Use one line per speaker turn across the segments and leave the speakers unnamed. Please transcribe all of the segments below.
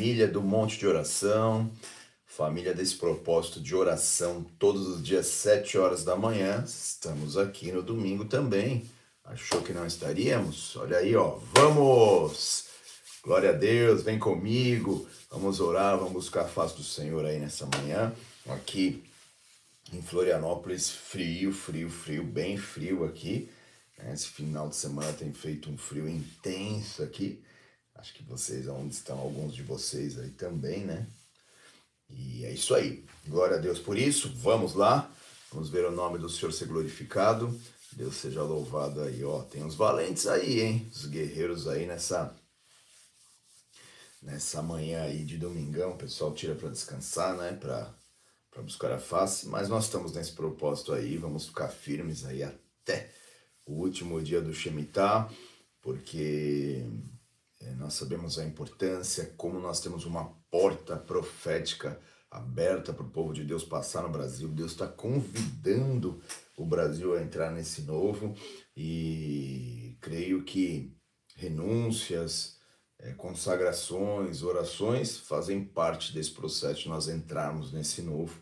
família do Monte de Oração, família desse propósito de oração todos os dias, 7 horas da manhã. Estamos aqui no domingo também. Achou que não estaríamos? Olha aí, ó. Vamos! Glória a Deus, vem comigo. Vamos orar, vamos buscar a face do Senhor aí nessa manhã. Aqui em Florianópolis, frio, frio, frio, bem frio aqui. Esse final de semana tem feito um frio intenso aqui. Acho que vocês, onde estão alguns de vocês aí também, né? E é isso aí. Glória a Deus por isso. Vamos lá. Vamos ver o nome do Senhor ser glorificado. Deus seja louvado aí, ó. Tem uns valentes aí, hein? Os guerreiros aí nessa nessa manhã aí de domingão. O pessoal tira para descansar, né? Para para buscar a face, mas nós estamos nesse propósito aí, vamos ficar firmes aí até o último dia do Shemitah, porque nós sabemos a importância, como nós temos uma porta profética aberta para o povo de Deus passar no Brasil. Deus está convidando o Brasil a entrar nesse novo e creio que renúncias, é, consagrações, orações fazem parte desse processo de nós entrarmos nesse novo.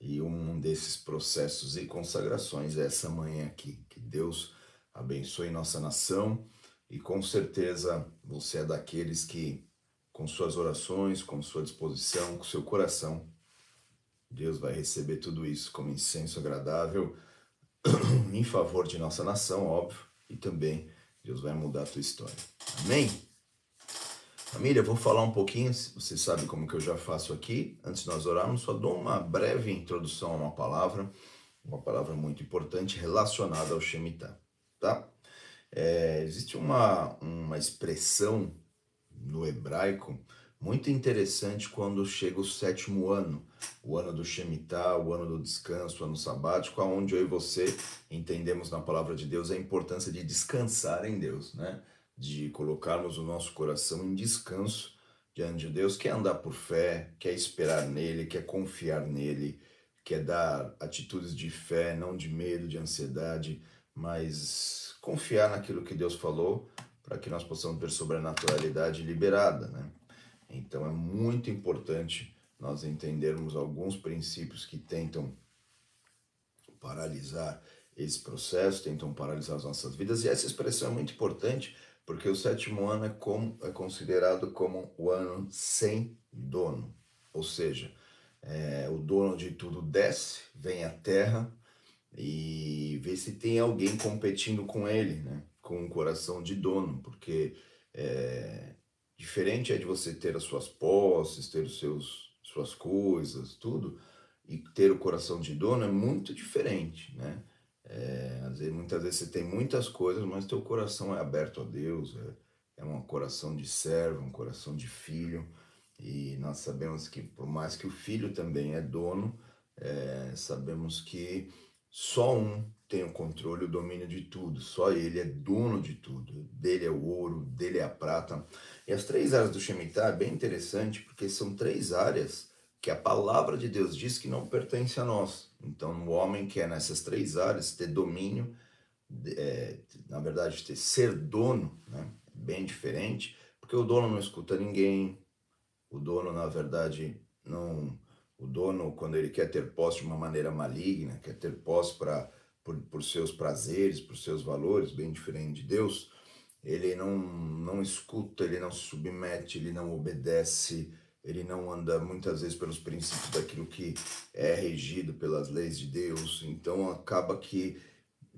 E um desses processos e consagrações é essa manhã aqui. Que Deus abençoe nossa nação e com certeza você é daqueles que, com suas orações, com sua disposição, com seu coração, Deus vai receber tudo isso como incenso agradável em favor de nossa nação, óbvio, e também Deus vai mudar a tua história. Amém? Família, vou falar um pouquinho, você sabe como que eu já faço aqui, antes de nós orarmos, só dou uma breve introdução a uma palavra, uma palavra muito importante relacionada ao Shemitah, tá? É, existe uma, uma expressão no hebraico muito interessante quando chega o sétimo ano, o ano do Shemitah, o ano do descanso, o ano sabático, onde eu e você entendemos na palavra de Deus a importância de descansar em Deus, né? De colocarmos o nosso coração em descanso diante de Deus, quer andar por fé, quer esperar nele, quer confiar nele, quer dar atitudes de fé, não de medo, de ansiedade, mas confiar naquilo que Deus falou para que nós possamos ter sobrenaturalidade liberada, né? Então é muito importante nós entendermos alguns princípios que tentam paralisar esse processo, tentam paralisar as nossas vidas, e essa expressão é muito importante porque o sétimo ano é, como, é considerado como o ano sem dono, ou seja, é, o dono de tudo desce, vem à terra, e ver se tem alguém competindo com ele, né? Com um coração de dono, porque é, diferente é de você ter as suas posses, ter os seus suas coisas, tudo, e ter o coração de dono é muito diferente, né? É, às vezes, muitas vezes você tem muitas coisas, mas teu coração é aberto a Deus, é, é um coração de servo, um coração de filho, e nós sabemos que por mais que o filho também é dono, é, sabemos que só um tem o controle, o domínio de tudo. Só ele é dono de tudo. Dele é o ouro, dele é a prata. E as três áreas do Shemitah é bem interessante, porque são três áreas que a palavra de Deus diz que não pertence a nós. Então, o homem quer nessas três áreas ter domínio, é, na verdade, ter ser dono, né? bem diferente, porque o dono não escuta ninguém, o dono, na verdade, não o dono, quando ele quer ter posse de uma maneira maligna, quer ter posse para por, por seus prazeres, por seus valores, bem diferente de Deus, ele não, não escuta, ele não se submete, ele não obedece, ele não anda muitas vezes pelos princípios daquilo que é regido pelas leis de Deus. Então acaba que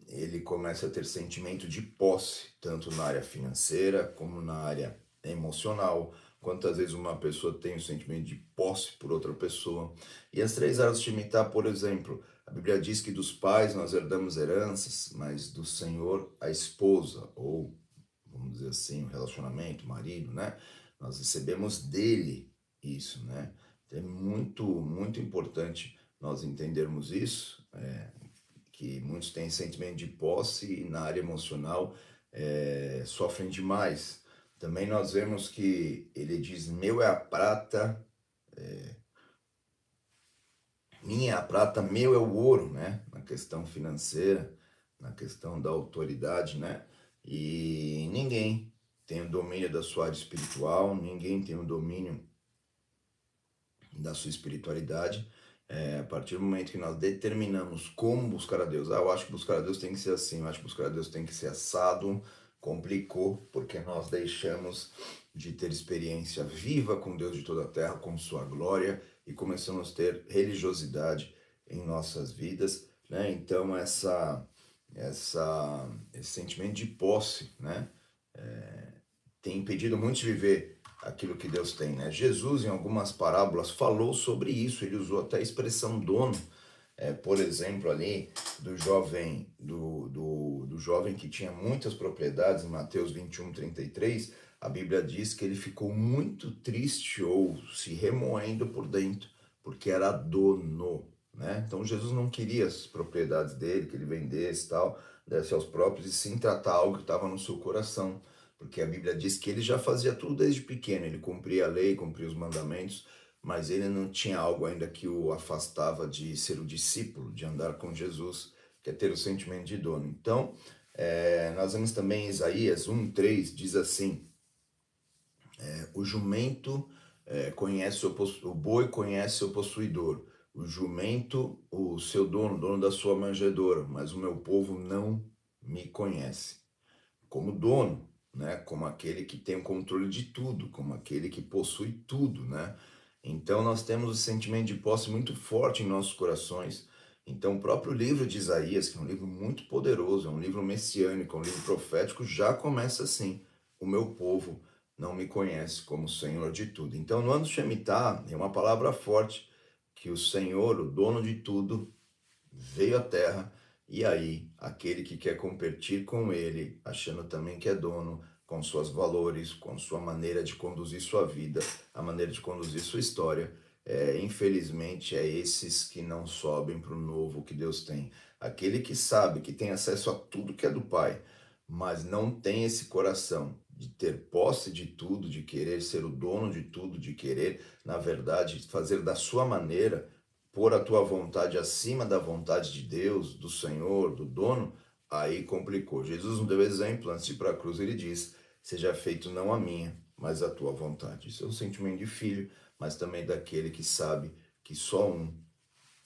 ele começa a ter sentimento de posse, tanto na área financeira como na área emocional, Quantas vezes uma pessoa tem o sentimento de posse por outra pessoa? E as três áreas de imitar, por exemplo, a Bíblia diz que dos pais nós herdamos heranças, mas do Senhor a esposa, ou vamos dizer assim, o relacionamento, o marido, né? Nós recebemos dele isso, né? É muito, muito importante nós entendermos isso, é, que muitos têm sentimento de posse e na área emocional é, sofrem demais. Também nós vemos que ele diz: Meu é a prata, é, minha a prata, meu é o ouro, né? Na questão financeira, na questão da autoridade, né? E ninguém tem o domínio da sua área espiritual, ninguém tem o domínio da sua espiritualidade. É, a partir do momento que nós determinamos como buscar a Deus, ah, eu acho que buscar a Deus tem que ser assim, eu acho que buscar a Deus tem que ser assado, complicou, porque nós deixamos de ter experiência viva com Deus de toda a terra, com sua glória, e começamos a ter religiosidade em nossas vidas, né? Então essa essa esse sentimento de posse, né? É, tem impedido muitos de viver aquilo que Deus tem, né? Jesus em algumas parábolas falou sobre isso, ele usou até a expressão dono, é, por exemplo ali do jovem do, do, do jovem que tinha muitas propriedades em Mateus 21, 33, a Bíblia diz que ele ficou muito triste ou se remoendo por dentro, porque era dono, né? Então Jesus não queria as propriedades dele, que ele vendesse tal, desse aos próprios, e sim tratar algo que estava no seu coração, porque a Bíblia diz que ele já fazia tudo desde pequeno, ele cumpria a lei, cumpria os mandamentos, mas ele não tinha algo ainda que o afastava de ser o discípulo, de andar com Jesus, que é ter o sentimento de dono. Então, é, nós vemos também Isaías 1,3, diz assim, é, o jumento é, conhece o, o boi conhece o possuidor, o jumento o seu dono, dono da sua manjedoura, mas o meu povo não me conhece. Como dono, né? Como aquele que tem o controle de tudo, como aquele que possui tudo, né? Então nós temos o sentimento de posse muito forte em nossos corações. Então o próprio livro de Isaías, que é um livro muito poderoso, é um livro messiânico, é um livro profético, já começa assim: o meu povo não me conhece como Senhor de tudo. Então, no ano Shemitah, é uma palavra forte que o Senhor, o dono de tudo, veio à terra e aí aquele que quer competir com ele, achando também que é dono, com seus valores, com sua maneira de conduzir sua vida, a maneira de conduzir sua história, é, infelizmente é esses que não sobem para o novo que Deus tem. Aquele que sabe que tem acesso a tudo que é do Pai, mas não tem esse coração de ter posse de tudo, de querer ser o dono de tudo, de querer, na verdade, fazer da sua maneira, pôr a tua vontade acima da vontade de Deus, do Senhor, do dono, aí complicou. Jesus não deu exemplo antes de ir para a cruz, ele diz: Seja feito não a minha, mas a tua vontade. Isso é um sentimento de filho, mas também daquele que sabe que só um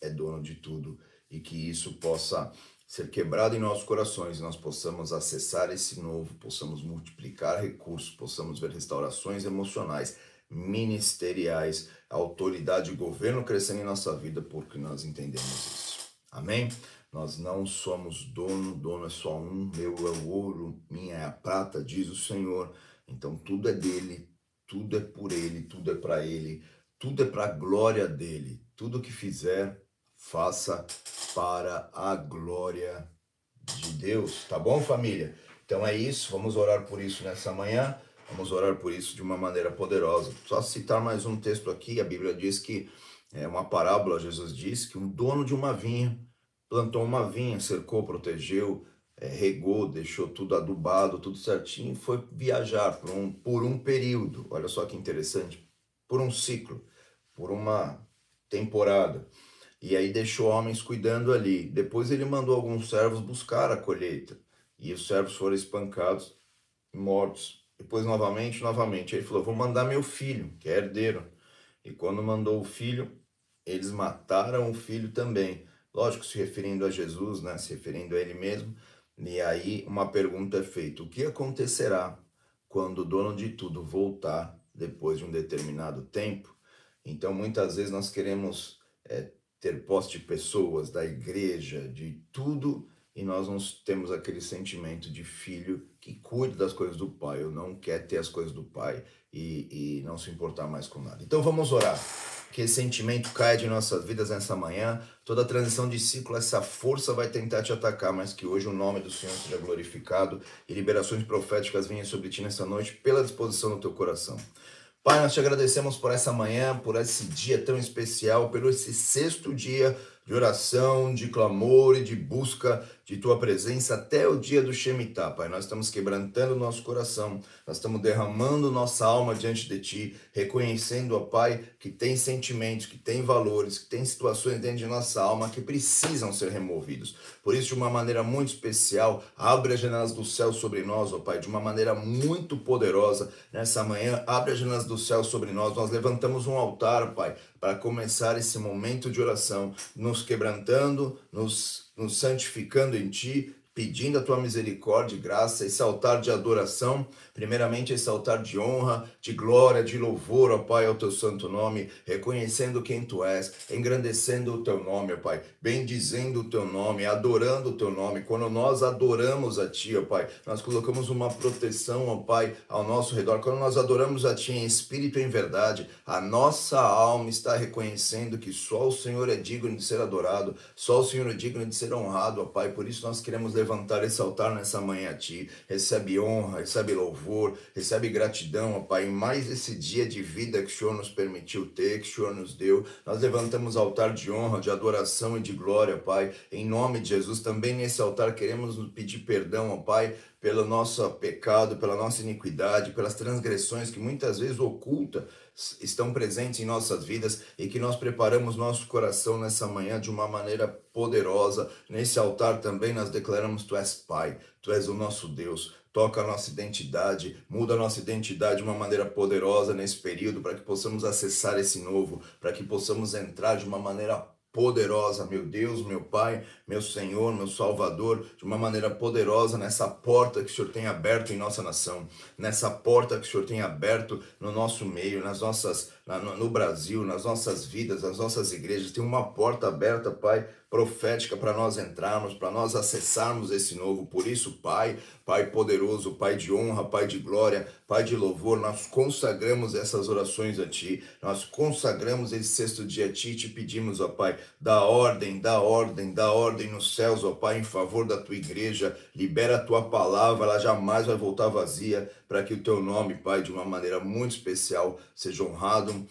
é dono de tudo e que isso possa ser quebrado em nossos corações, nós possamos acessar esse novo, possamos multiplicar recursos, possamos ver restaurações emocionais, ministeriais, autoridade e governo crescendo em nossa vida, porque nós entendemos isso. Amém? Nós não somos dono, dono é só um, meu é o ouro, minha é a prata, diz o Senhor. Então tudo é dele, tudo é por ele, tudo é para ele, tudo é para a glória dele. Tudo que fizer, faça para a glória de Deus. Tá bom, família? Então é isso, vamos orar por isso nessa manhã. Vamos orar por isso de uma maneira poderosa. Só citar mais um texto aqui, a Bíblia diz que é uma parábola, Jesus diz que um dono de uma vinha plantou uma vinha, cercou, protegeu, é, regou, deixou tudo adubado, tudo certinho, foi viajar por um, por um período. Olha só que interessante, por um ciclo, por uma temporada e aí deixou homens cuidando ali. Depois ele mandou alguns servos buscar a colheita, e os servos foram espancados mortos. Depois, novamente, novamente, ele falou: Vou mandar meu filho, que é herdeiro. E quando mandou o filho, eles mataram o filho também. Lógico, se referindo a Jesus, né? se referindo a ele mesmo. E aí, uma pergunta é feita: O que acontecerá quando o dono de tudo voltar depois de um determinado tempo? Então, muitas vezes nós queremos é, ter posse de pessoas, da igreja, de tudo, e nós não temos aquele sentimento de filho que cuida das coisas do pai, ou não quer ter as coisas do pai e, e não se importar mais com nada. Então vamos orar. Que esse sentimento caia de nossas vidas nessa manhã. Toda transição de ciclo, essa força vai tentar te atacar, mas que hoje o nome do Senhor seja glorificado e liberações proféticas venham sobre ti nessa noite pela disposição do teu coração. Pai, nós te agradecemos por essa manhã, por esse dia tão especial, pelo esse sexto dia de oração, de clamor e de busca de tua presença até o dia do Shemitah, Pai. Nós estamos quebrantando o nosso coração, nós estamos derramando nossa alma diante de Ti, reconhecendo, ó Pai, que tem sentimentos, que tem valores, que tem situações dentro de nossa alma que precisam ser removidos. Por isso, de uma maneira muito especial, abre as janelas do céu sobre nós, ó Pai, de uma maneira muito poderosa. Nessa manhã, abre as janelas do céu sobre nós. Nós levantamos um altar, Pai, para começar esse momento de oração, nos quebrantando, nos, nos santificando em Ti, pedindo a tua misericórdia e graça, esse altar de adoração, primeiramente esse altar de honra, de glória, de louvor, ó Pai, ao teu santo nome, reconhecendo quem tu és, engrandecendo o teu nome, ó Pai, bendizendo o teu nome, adorando o teu nome. Quando nós adoramos a ti, ó Pai, nós colocamos uma proteção, ó Pai, ao nosso redor. Quando nós adoramos a ti em espírito e em verdade, a nossa alma está reconhecendo que só o Senhor é digno de ser adorado, só o Senhor é digno de ser honrado, ó Pai. Por isso nós queremos levar levantar esse altar nessa manhã a Ti. Recebe honra, recebe louvor, recebe gratidão, ó Pai, mais esse dia de vida que o Senhor nos permitiu ter, que o Senhor nos deu. Nós levantamos altar de honra, de adoração e de glória, Pai, em nome de Jesus. Também nesse altar queremos pedir perdão, ó Pai, pelo nosso pecado, pela nossa iniquidade, pelas transgressões que muitas vezes oculta estão presentes em nossas vidas e que nós preparamos nosso coração nessa manhã de uma maneira poderosa. Nesse altar também nós declaramos: Tu és Pai, Tu és o nosso Deus. Toca a nossa identidade, muda a nossa identidade de uma maneira poderosa nesse período, para que possamos acessar esse novo, para que possamos entrar de uma maneira poderosa, meu Deus, meu Pai, meu Senhor, meu Salvador, de uma maneira poderosa nessa porta que o Senhor tem aberto em nossa nação, nessa porta que o Senhor tem aberto no nosso meio, nas nossas, no Brasil, nas nossas vidas, nas nossas igrejas. Tem uma porta aberta, Pai, profética para nós entrarmos, para nós acessarmos esse novo. Por isso, Pai, Pai poderoso, Pai de honra, Pai de glória, Pai de louvor, nós consagramos essas orações a Ti, nós consagramos esse sexto dia a Ti e te pedimos, ó Pai, da ordem, da ordem, da ordem nos céus, ó Pai, em favor da Tua igreja, libera a Tua palavra, ela jamais vai voltar vazia, para que o Teu nome, Pai, de uma maneira muito especial, seja honrado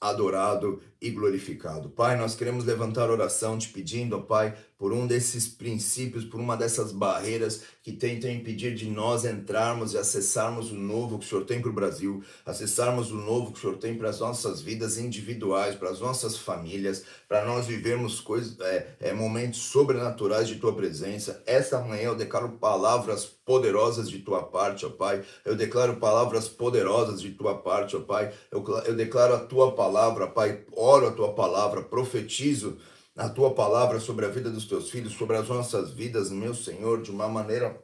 adorado e glorificado. Pai, nós queremos levantar oração te pedindo, ó Pai, por um desses princípios, por uma dessas barreiras que tentam impedir de nós entrarmos e acessarmos o novo que o Senhor tem para o Brasil, acessarmos o novo que o Senhor tem para as nossas vidas individuais, para as nossas famílias, para nós vivermos coisas, é, é, momentos sobrenaturais de Tua presença. Esta manhã eu declaro palavras poderosas de Tua parte, ó Pai. Eu declaro palavras poderosas de Tua parte, ó Pai. Eu, eu declaro a Tua palavra, Pai. Oro a Tua palavra, profetizo a tua palavra sobre a vida dos teus filhos, sobre as nossas vidas, meu Senhor, de uma maneira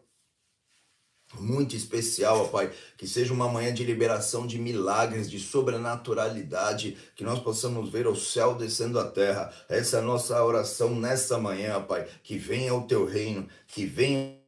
muito especial, ó Pai, que seja uma manhã de liberação de milagres, de sobrenaturalidade, que nós possamos ver o céu descendo à terra. Essa é a nossa oração nessa manhã, ó Pai, que venha o teu reino, que venha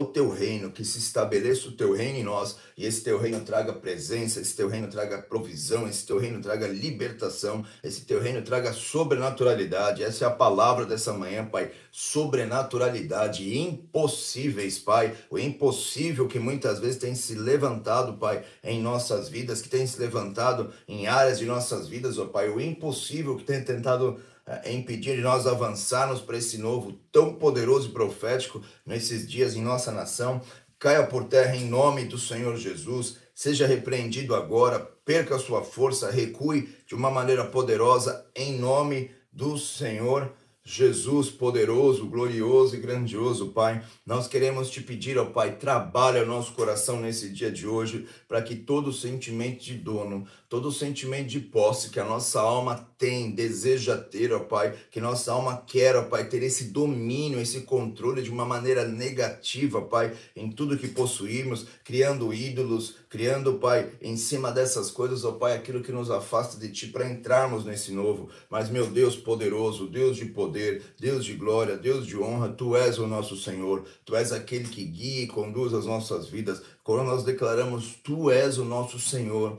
o teu reino, que se estabeleça o teu reino em nós, e esse teu reino traga presença, esse teu reino traga provisão, esse teu reino traga libertação, esse teu reino traga sobrenaturalidade. Essa é a palavra dessa manhã, Pai. Sobrenaturalidade, impossíveis, Pai. O impossível que muitas vezes tem se levantado, Pai, em nossas vidas, que tem se levantado em áreas de nossas vidas, ó Pai. O impossível que tem tentado é, impedir de nós avançarmos para esse novo tão poderoso e profético nesses dias em nossa nação. Caia por terra em nome do Senhor Jesus, seja repreendido agora, perca sua força, recue de uma maneira poderosa em nome do Senhor Jesus poderoso, glorioso e grandioso, Pai, nós queremos te pedir, ó Pai, trabalha o nosso coração nesse dia de hoje, para que todo sentimento de dono, todo sentimento de posse que a nossa alma tem, deseja ter, ó Pai, que nossa alma quer, ó Pai, ter esse domínio, esse controle de uma maneira negativa, Pai, em tudo que possuímos, criando ídolos, criando, Pai, em cima dessas coisas, ó Pai, aquilo que nos afasta de Ti para entrarmos nesse novo. Mas, meu Deus poderoso, Deus de poder, Deus de glória, Deus de honra, tu és o nosso Senhor, tu és aquele que guia e conduz as nossas vidas. Quando nós declaramos, tu és o nosso Senhor,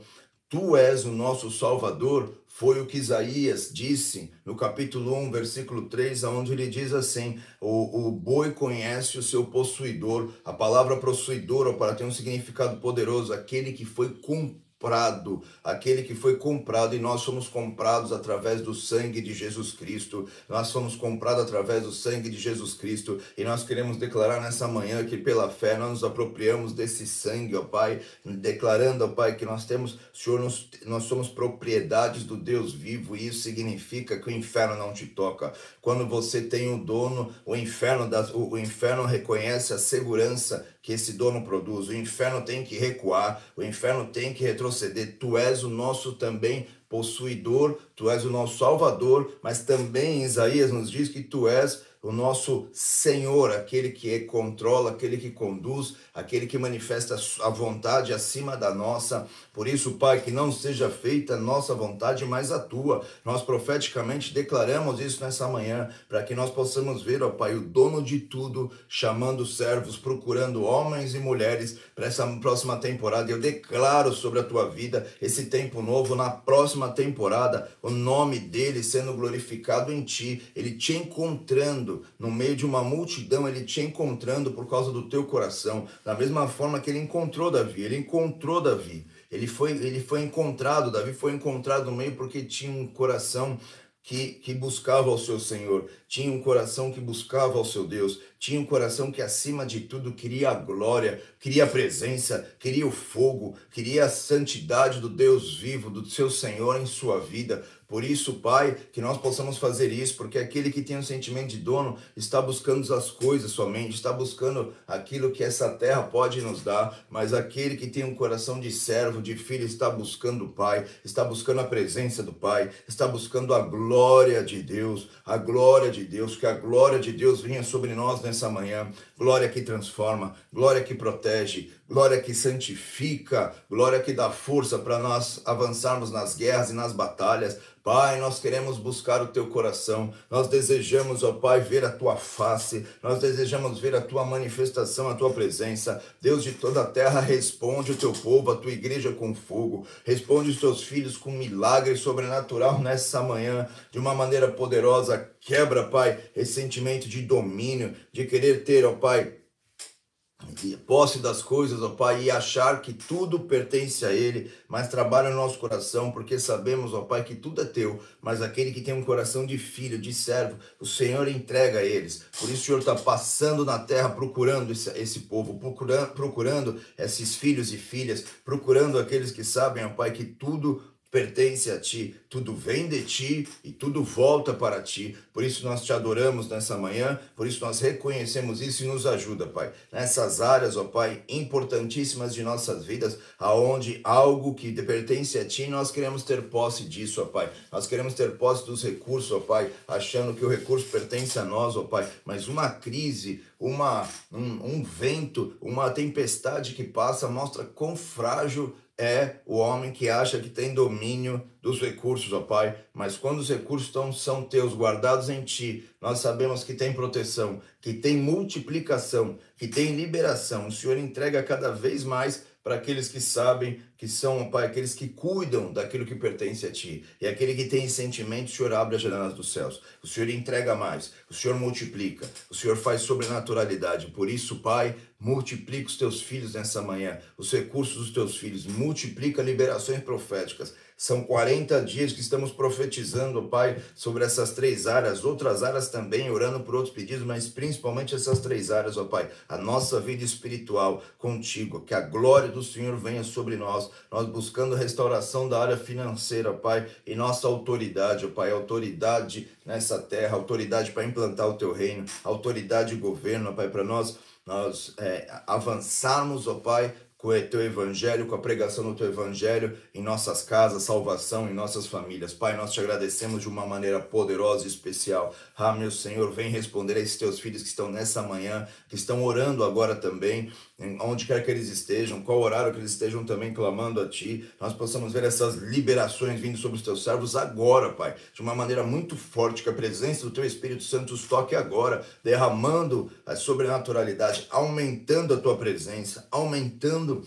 tu és o nosso Salvador, foi o que Isaías disse no capítulo 1, versículo 3, onde ele diz assim: o, o boi conhece o seu possuidor. A palavra possuidor, para ter um significado poderoso, aquele que foi cumprido comprado, aquele que foi comprado, e nós somos comprados através do sangue de Jesus Cristo. Nós somos comprados através do sangue de Jesus Cristo, e nós queremos declarar nessa manhã que pela fé nós nos apropriamos desse sangue, ó Pai, declarando, ó Pai, que nós temos, Senhor, nós, nós somos propriedades do Deus vivo, e isso significa que o inferno não te toca. Quando você tem o dono, o inferno, das, o, o inferno reconhece a segurança que esse dono produz. O inferno tem que recuar, o inferno tem que retroceder. Tu és o nosso também possuidor, tu és o nosso salvador, mas também Isaías nos diz que tu és o nosso Senhor, aquele que controla, aquele que conduz, aquele que manifesta a vontade acima da nossa. Por isso, Pai, que não seja feita nossa vontade, mas a tua. Nós profeticamente declaramos isso nessa manhã, para que nós possamos ver, ó Pai, o dono de tudo, chamando servos, procurando homens e mulheres para essa próxima temporada. Eu declaro sobre a tua vida esse tempo novo na próxima temporada, o nome dele sendo glorificado em ti, ele te encontrando, no meio de uma multidão, ele te encontrando por causa do teu coração, da mesma forma que ele encontrou Davi, ele encontrou Davi. Ele foi, ele foi encontrado, Davi foi encontrado no meio porque tinha um coração que, que buscava ao seu Senhor, tinha um coração que buscava ao seu Deus, tinha um coração que, acima de tudo, queria a glória, queria a presença, queria o fogo, queria a santidade do Deus vivo, do seu Senhor em sua vida. Por isso, Pai, que nós possamos fazer isso, porque aquele que tem um sentimento de dono está buscando as coisas somente, está buscando aquilo que essa terra pode nos dar, mas aquele que tem um coração de servo, de filho, está buscando o Pai, está buscando a presença do Pai, está buscando a glória de Deus, a glória de Deus, que a glória de Deus venha sobre nós nessa manhã, glória que transforma, glória que protege, glória que santifica, glória que dá força para nós avançarmos nas guerras e nas batalhas, Pai, nós queremos buscar o teu coração, nós desejamos, ó Pai, ver a tua face, nós desejamos ver a tua manifestação, a tua presença. Deus de toda a terra, responde o teu povo, a tua igreja com fogo, responde os teus filhos com milagre sobrenatural nessa manhã, de uma maneira poderosa. Quebra, Pai, esse sentimento de domínio, de querer ter, ó Pai, posse das coisas, ó Pai, e achar que tudo pertence a Ele, mas trabalha no nosso coração, porque sabemos, ó Pai, que tudo é teu, mas aquele que tem um coração de filho, de servo, o Senhor entrega a eles. Por isso o Senhor está passando na terra procurando esse, esse povo, procurando, procurando esses filhos e filhas, procurando aqueles que sabem, ó Pai, que tudo pertence a ti, tudo vem de ti e tudo volta para ti. Por isso nós te adoramos nessa manhã, por isso nós reconhecemos isso e nos ajuda, Pai. Nessas áreas, ó Pai, importantíssimas de nossas vidas, aonde algo que pertence a ti, nós queremos ter posse disso, ó Pai. Nós queremos ter posse dos recursos, ó Pai, achando que o recurso pertence a nós, ó Pai. Mas uma crise, uma um, um vento, uma tempestade que passa mostra quão frágil é o homem que acha que tem domínio dos recursos, ó Pai, mas quando os recursos estão, são teus, guardados em Ti, nós sabemos que tem proteção, que tem multiplicação, que tem liberação. O Senhor entrega cada vez mais para aqueles que sabem que são, Pai, aqueles que cuidam daquilo que pertence a Ti. E aquele que tem sentimento, o Senhor abre as janelas dos céus. O Senhor entrega mais, o Senhor multiplica, o Senhor faz sobrenaturalidade. Por isso, Pai, multiplica os Teus filhos nessa manhã, os recursos dos Teus filhos, multiplica liberações proféticas são 40 dias que estamos profetizando, Pai, sobre essas três áreas, outras áreas também, orando por outros pedidos, mas principalmente essas três áreas, ó Pai. A nossa vida espiritual contigo, que a glória do Senhor venha sobre nós, nós buscando restauração da área financeira, Pai, e nossa autoridade, Pai, autoridade nessa terra, autoridade para implantar o teu reino, autoridade e governo, Pai, para nós nós é, avançarmos, ó Pai, com o teu evangelho, com a pregação do teu evangelho em nossas casas, salvação em nossas famílias. Pai, nós te agradecemos de uma maneira poderosa e especial. Ah, meu Senhor, vem responder a esses teus filhos que estão nessa manhã, que estão orando agora também, onde quer que eles estejam, qual horário que eles estejam também clamando a Ti. Nós possamos ver essas liberações vindo sobre os teus servos agora, Pai, de uma maneira muito forte, que a presença do Teu Espírito Santo os toque agora, derramando a sobrenaturalidade, aumentando a Tua presença, aumentando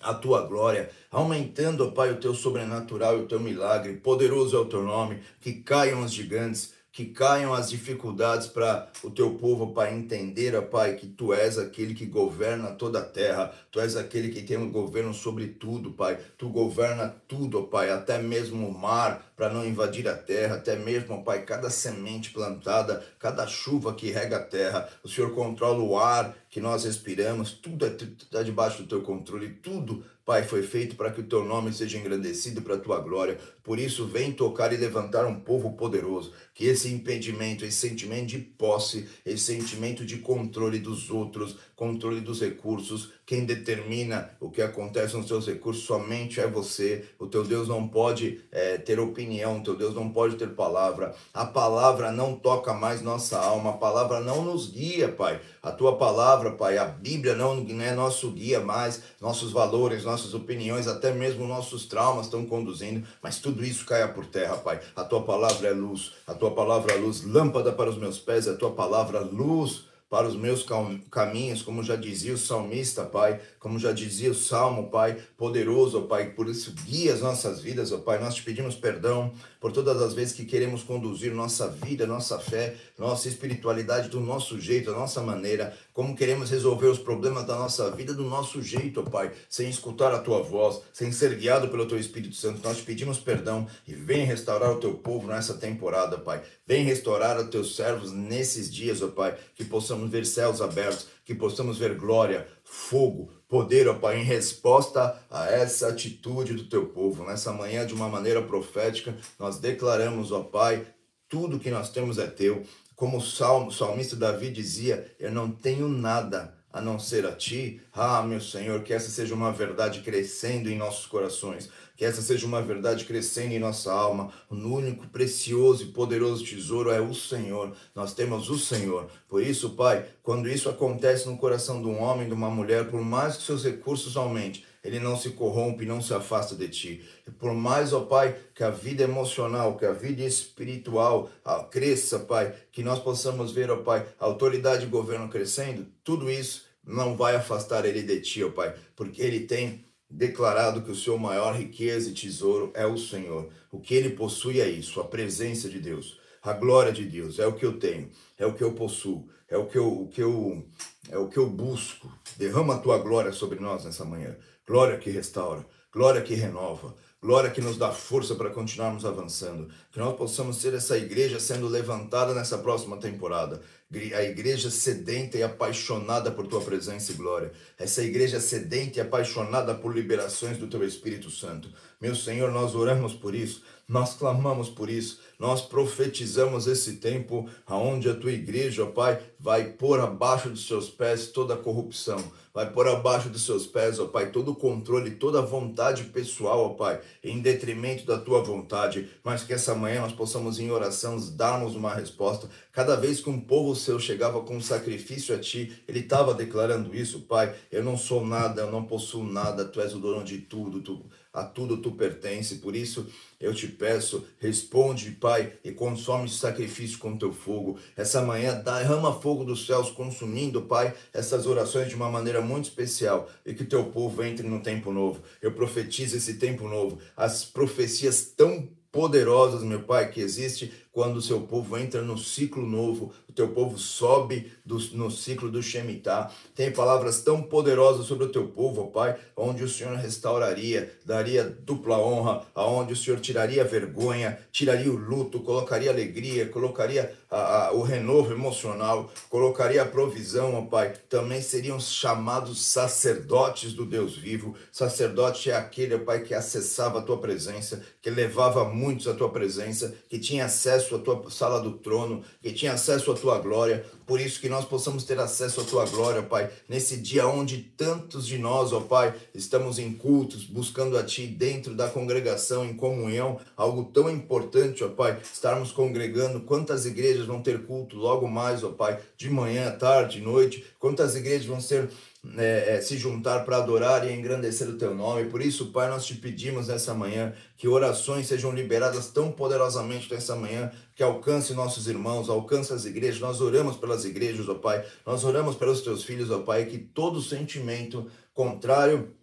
a tua glória, aumentando, Pai, o teu sobrenatural e o teu milagre. Poderoso é o teu nome, que caiam os gigantes, que caiam as dificuldades para o teu povo, Pai, entender, ó Pai, que tu és aquele que governa toda a terra, tu és aquele que tem um governo sobre tudo, Pai. Tu governa tudo, ó Pai, até mesmo o mar, para não invadir a terra, até mesmo, ó Pai, cada semente plantada, cada chuva que rega a terra. O Senhor controla o ar que nós respiramos, tudo está é, debaixo do teu controle, tudo Pai, foi feito para que o teu nome seja engrandecido para a tua glória. Por isso, vem tocar e levantar um povo poderoso. Que esse impedimento, esse sentimento de posse, esse sentimento de controle dos outros, controle dos recursos, quem determina o que acontece nos seus recursos somente é você. O teu Deus não pode é, ter opinião, o teu Deus não pode ter palavra. A palavra não toca mais nossa alma, a palavra não nos guia, Pai. A tua palavra, Pai, a Bíblia não, não é nosso guia mais, nossos valores, nossas opiniões, até mesmo nossos traumas estão conduzindo, mas tudo isso caia por terra, Pai. A tua palavra é luz, a tua palavra é luz, lâmpada para os meus pés, a tua palavra luz para os meus caminhos, como já dizia o salmista, Pai, como já dizia o salmo, Pai, poderoso, Pai, por isso guia as nossas vidas, ó Pai. Nós te pedimos perdão por todas as vezes que queremos conduzir nossa vida, nossa fé, nossa espiritualidade do nosso jeito, da nossa maneira, como queremos resolver os problemas da nossa vida do nosso jeito, ó Pai, sem escutar a tua voz, sem ser guiado pelo teu Espírito Santo. Nós te pedimos perdão e vem restaurar o teu povo nessa temporada, Pai. Vem restaurar os teus servos nesses dias, ó Pai, que possamos ver céus abertos, que possamos ver glória, fogo, poder, ó Pai, em resposta a essa atitude do teu povo. Nessa manhã, de uma maneira profética, nós declaramos, ó Pai, tudo que nós temos é teu. Como o salmo, salmista Davi dizia: Eu não tenho nada a não ser a ti. Ah, meu Senhor, que essa seja uma verdade crescendo em nossos corações. Que essa seja uma verdade crescendo em nossa alma. O único precioso e poderoso tesouro é o Senhor. Nós temos o Senhor. Por isso, Pai, quando isso acontece no coração de um homem, de uma mulher, por mais que seus recursos aumentem, ele não se corrompe, não se afasta de ti. E por mais, ó Pai, que a vida emocional, que a vida espiritual ah, cresça, Pai, que nós possamos ver, ó Pai, a autoridade e governo crescendo, tudo isso não vai afastar ele de ti, ó Pai, porque ele tem declarado que o seu maior riqueza e tesouro é o Senhor. O que ele possui é isso, a presença de Deus, a glória de Deus, é o que eu tenho, é o que eu possuo, é o que eu, o que eu, é o que eu busco. Derrama a tua glória sobre nós nessa manhã. Glória que restaura, glória que renova, glória que nos dá força para continuarmos avançando. Que nós possamos ser essa igreja sendo levantada nessa próxima temporada a igreja sedenta e apaixonada por tua presença e glória, essa igreja sedenta e apaixonada por liberações do teu Espírito Santo. Meu Senhor, nós oramos por isso, nós clamamos por isso, nós profetizamos esse tempo aonde a tua igreja, ó Pai, vai pôr abaixo dos seus pés toda a corrupção, vai pôr abaixo dos seus pés, ó Pai, todo o controle, toda a vontade pessoal, ó Pai, em detrimento da tua vontade, mas que essa manhã nós possamos em oração darmos uma resposta. Cada vez que um povo seu chegava com um sacrifício a ti, ele estava declarando isso, Pai, eu não sou nada, eu não possuo nada, tu és o dono de tudo, tu a tudo tu pertence. Por isso eu te peço, responde, Pai, e consome esse sacrifício com teu fogo. Essa manhã derrama fogo dos céus, consumindo, Pai, essas orações de uma maneira muito especial e que teu povo entre no tempo novo. Eu profetizo esse tempo novo, as profecias tão poderosas, meu Pai, que existe quando o seu povo entra no ciclo novo, o teu povo sobe do, no ciclo do Shemitah. Tem palavras tão poderosas sobre o teu povo, ó Pai, onde o Senhor restauraria, daria dupla honra, aonde o Senhor tiraria vergonha, tiraria o luto, colocaria alegria, colocaria a, a, o renovo emocional, colocaria a provisão, ó Pai. Também seriam chamados sacerdotes do Deus vivo. Sacerdote é aquele, ó Pai, que acessava a tua presença, que levava muitos à tua presença, que tinha acesso acesso à tua sala do trono, que tinha acesso à tua glória. Por isso que nós possamos ter acesso à tua glória, Pai, nesse dia onde tantos de nós, ó Pai, estamos em cultos, buscando a Ti dentro da congregação, em comunhão, algo tão importante, ó Pai, estarmos congregando. Quantas igrejas vão ter culto logo mais, ó Pai, de manhã, tarde, noite? Quantas igrejas vão ser é, é, se juntar para adorar e engrandecer o teu nome. Por isso, Pai, nós te pedimos nessa manhã que orações sejam liberadas tão poderosamente nessa manhã, que alcance nossos irmãos, alcance as igrejas. Nós oramos pelas igrejas, ó Pai, nós oramos pelos teus filhos, ó Pai, que todo sentimento contrário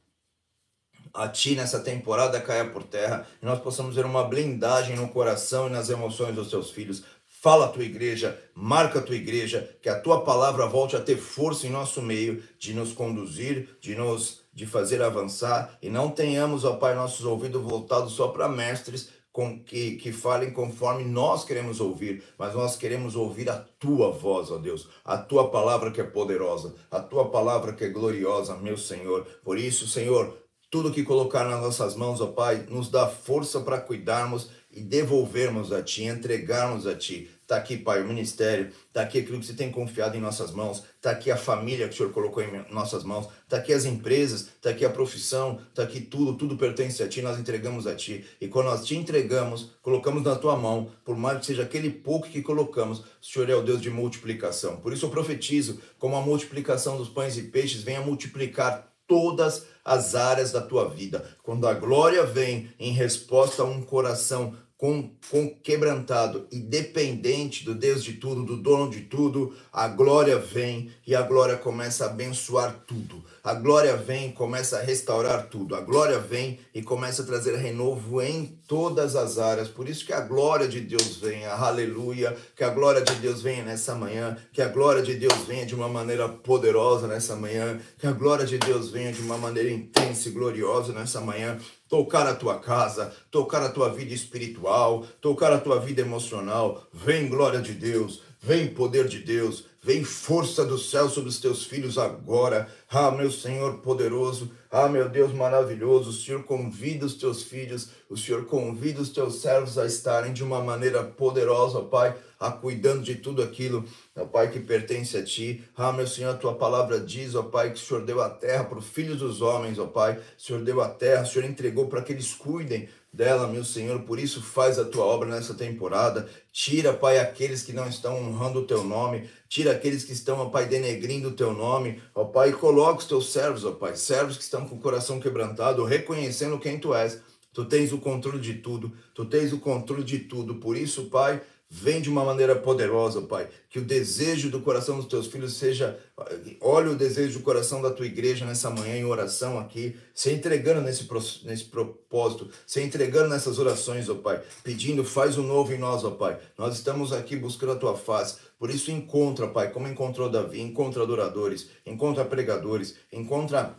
a ti nessa temporada caia por terra e nós possamos ver uma blindagem no coração e nas emoções dos teus filhos fala a tua igreja, marca a tua igreja, que a tua palavra volte a ter força em nosso meio, de nos conduzir, de nos de fazer avançar, e não tenhamos, ó Pai, nossos ouvidos voltados só para mestres, com, que, que falem conforme nós queremos ouvir, mas nós queremos ouvir a tua voz, ó Deus, a tua palavra que é poderosa, a tua palavra que é gloriosa, meu Senhor. Por isso, Senhor, tudo que colocar nas nossas mãos, ó Pai, nos dá força para cuidarmos e devolvermos a Ti, entregarmos a Ti. Está aqui, Pai, o ministério, está aqui aquilo que você tem confiado em nossas mãos, está aqui a família que o Senhor colocou em nossas mãos, está aqui as empresas, está aqui a profissão, está aqui tudo, tudo pertence a Ti, nós entregamos a Ti. E quando nós te entregamos, colocamos na Tua mão, por mais que seja aquele pouco que colocamos, o Senhor é o Deus de multiplicação. Por isso eu profetizo, como a multiplicação dos pães e peixes venha multiplicar todas as áreas da tua vida. Quando a glória vem em resposta a um coração com, com quebrantado e dependente do Deus de tudo, do dono de tudo, a glória vem e a glória começa a abençoar tudo. A glória vem e começa a restaurar tudo. A glória vem e começa a trazer renovo em todas as áreas. Por isso que a glória de Deus venha, aleluia, que a glória de Deus venha nessa manhã, que a glória de Deus venha de uma maneira poderosa nessa manhã, que a glória de Deus venha de uma maneira intensa e gloriosa nessa manhã, tocar a tua casa, tocar a tua vida espiritual, tocar a tua vida emocional. Vem glória de Deus, vem poder de Deus, vem força do céu sobre os teus filhos agora. Ah, meu Senhor poderoso, ah, meu Deus maravilhoso, o Senhor convida os teus filhos, o Senhor convida os teus servos a estarem de uma maneira poderosa, Pai, a cuidando de tudo aquilo, ó Pai, que pertence a Ti. Ah, meu Senhor, a Tua palavra diz, ó Pai, que o Senhor deu a terra para os filhos dos homens, ó Pai. O Senhor deu a terra, o Senhor entregou para que eles cuidem dela, meu Senhor. Por isso, faz a Tua obra nessa temporada. Tira, Pai, aqueles que não estão honrando o Teu nome. Tira aqueles que estão, ó Pai, denegrindo o Teu nome. Ó Pai, coloca os Teus servos, ó Pai, servos que estão com o coração quebrantado, reconhecendo quem Tu és. Tu tens o controle de tudo, tu tens o controle de tudo. Por isso, Pai, Vem de uma maneira poderosa, Pai. Que o desejo do coração dos teus filhos seja. Olha o desejo do coração da tua igreja nessa manhã em oração aqui. Se entregando nesse, nesse propósito. Se entregando nessas orações, ó Pai. Pedindo, faz o novo em nós, ó Pai. Nós estamos aqui buscando a tua face. Por isso, encontra, Pai, como encontrou Davi. Encontra adoradores. Encontra pregadores. Encontra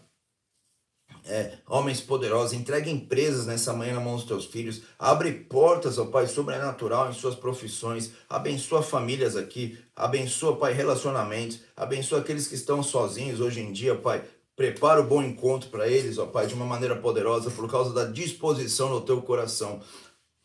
é, homens poderosos, entregue empresas nessa manhã na mão dos teus filhos, abre portas, ó Pai, sobrenatural em suas profissões, abençoa famílias aqui, abençoa, Pai, relacionamentos, abençoa aqueles que estão sozinhos hoje em dia, Pai, prepara o bom encontro para eles, ó Pai, de uma maneira poderosa, por causa da disposição no teu coração.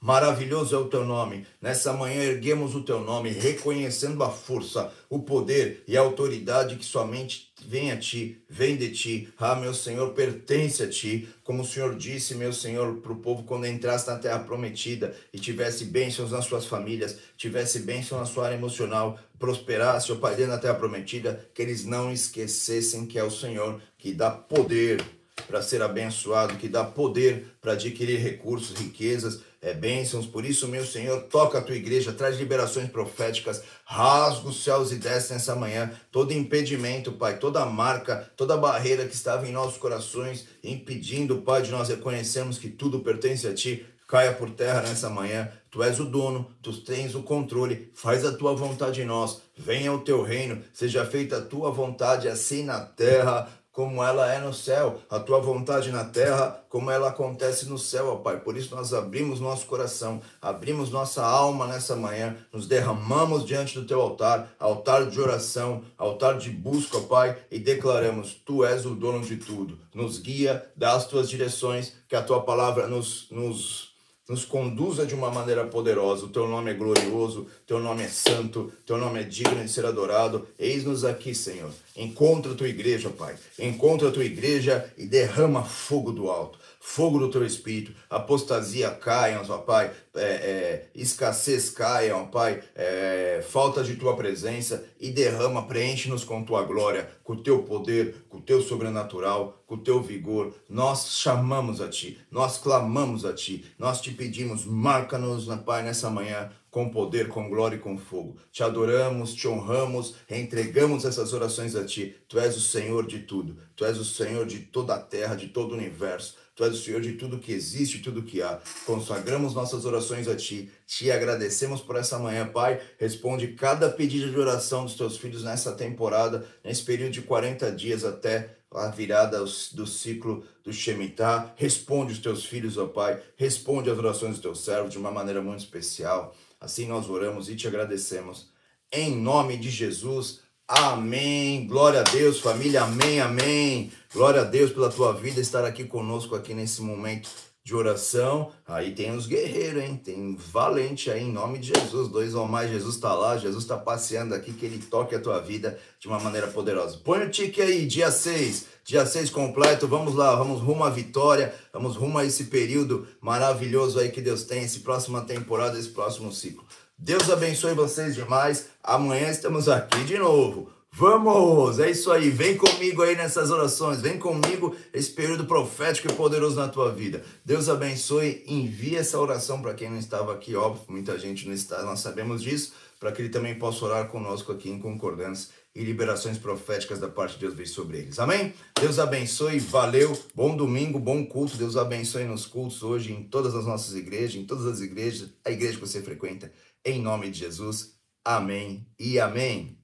Maravilhoso é o teu nome. Nessa manhã erguemos o teu nome, reconhecendo a força, o poder e a autoridade que somente vem a ti, vem de ti. Ah, meu Senhor, pertence a ti. Como o Senhor disse, meu Senhor, para o povo quando entrasse na terra prometida e tivesse bênçãos nas suas famílias, tivesse bênção na sua área emocional, prosperasse, ó Pai, dentro da terra prometida, que eles não esquecessem que é o Senhor que dá poder para ser abençoado, que dá poder para adquirir recursos, riquezas é, bênçãos. Por isso, meu Senhor, toca a tua igreja, traz liberações proféticas, rasga os céus e desce nessa manhã todo impedimento, Pai, toda marca, toda barreira que estava em nossos corações, impedindo, Pai, de nós reconhecermos que tudo pertence a Ti. Caia por terra nessa manhã, tu és o dono, tu tens o controle, faz a tua vontade em nós, venha o teu reino, seja feita a tua vontade, assim na terra como ela é no céu, a tua vontade na terra, como ela acontece no céu, ó Pai. Por isso nós abrimos nosso coração, abrimos nossa alma nessa manhã, nos derramamos diante do teu altar, altar de oração, altar de busca, ó Pai, e declaramos: Tu és o dono de tudo. Nos guia, dá as tuas direções, que a tua palavra nos, nos nos conduza de uma maneira poderosa. O teu nome é glorioso, teu nome é santo, teu nome é digno de ser adorado. Eis-nos aqui, Senhor. Encontra a tua igreja, Pai. Encontra a tua igreja e derrama fogo do alto. Fogo do teu espírito, apostasia caiam, ó Pai, é, é, escassez caiam, ó Pai, é, falta de tua presença e derrama, preenche-nos com tua glória, com o teu poder, com o teu sobrenatural, com o teu vigor. Nós chamamos a Ti, nós clamamos a Ti, nós te pedimos, marca-nos, Pai, nessa manhã, com poder, com glória e com fogo. Te adoramos, te honramos, entregamos essas orações a Ti. Tu és o Senhor de tudo, Tu és o Senhor de toda a terra, de todo o universo. Tu és o Senhor de tudo que existe, tudo que há. Consagramos nossas orações a Ti. Te agradecemos por essa manhã, Pai. Responde cada pedido de oração dos Teus filhos nessa temporada, nesse período de 40 dias até a virada do ciclo do Shemitah. Responde os Teus filhos, ó Pai. Responde as orações dos Teus servos de uma maneira muito especial. Assim nós oramos e te agradecemos. Em nome de Jesus. Amém. Glória a Deus, família. Amém, amém. Glória a Deus pela tua vida estar aqui conosco aqui nesse momento de oração. Aí tem os guerreiros, hein? Tem valente aí em nome de Jesus. Dois ou mais, Jesus está lá, Jesus está passeando aqui, que ele toque a tua vida de uma maneira poderosa. Põe o tique aí, dia 6, dia 6 completo. Vamos lá, vamos rumo à vitória, vamos rumo a esse período maravilhoso aí que Deus tem, esse próxima temporada, esse próximo ciclo. Deus abençoe vocês demais. Amanhã estamos aqui de novo. Vamos! É isso aí. Vem comigo aí nessas orações. Vem comigo esse período profético e poderoso na tua vida. Deus abençoe. Envie essa oração para quem não estava aqui, óbvio. Muita gente não está, nós sabemos disso. Para que ele também possa orar conosco aqui em concordância e liberações proféticas da parte de Deus vir sobre eles. Amém? Deus abençoe, valeu, bom domingo, bom culto. Deus abençoe nos cultos hoje em todas as nossas igrejas, em todas as igrejas, a igreja que você frequenta. Em nome de Jesus, amém e amém.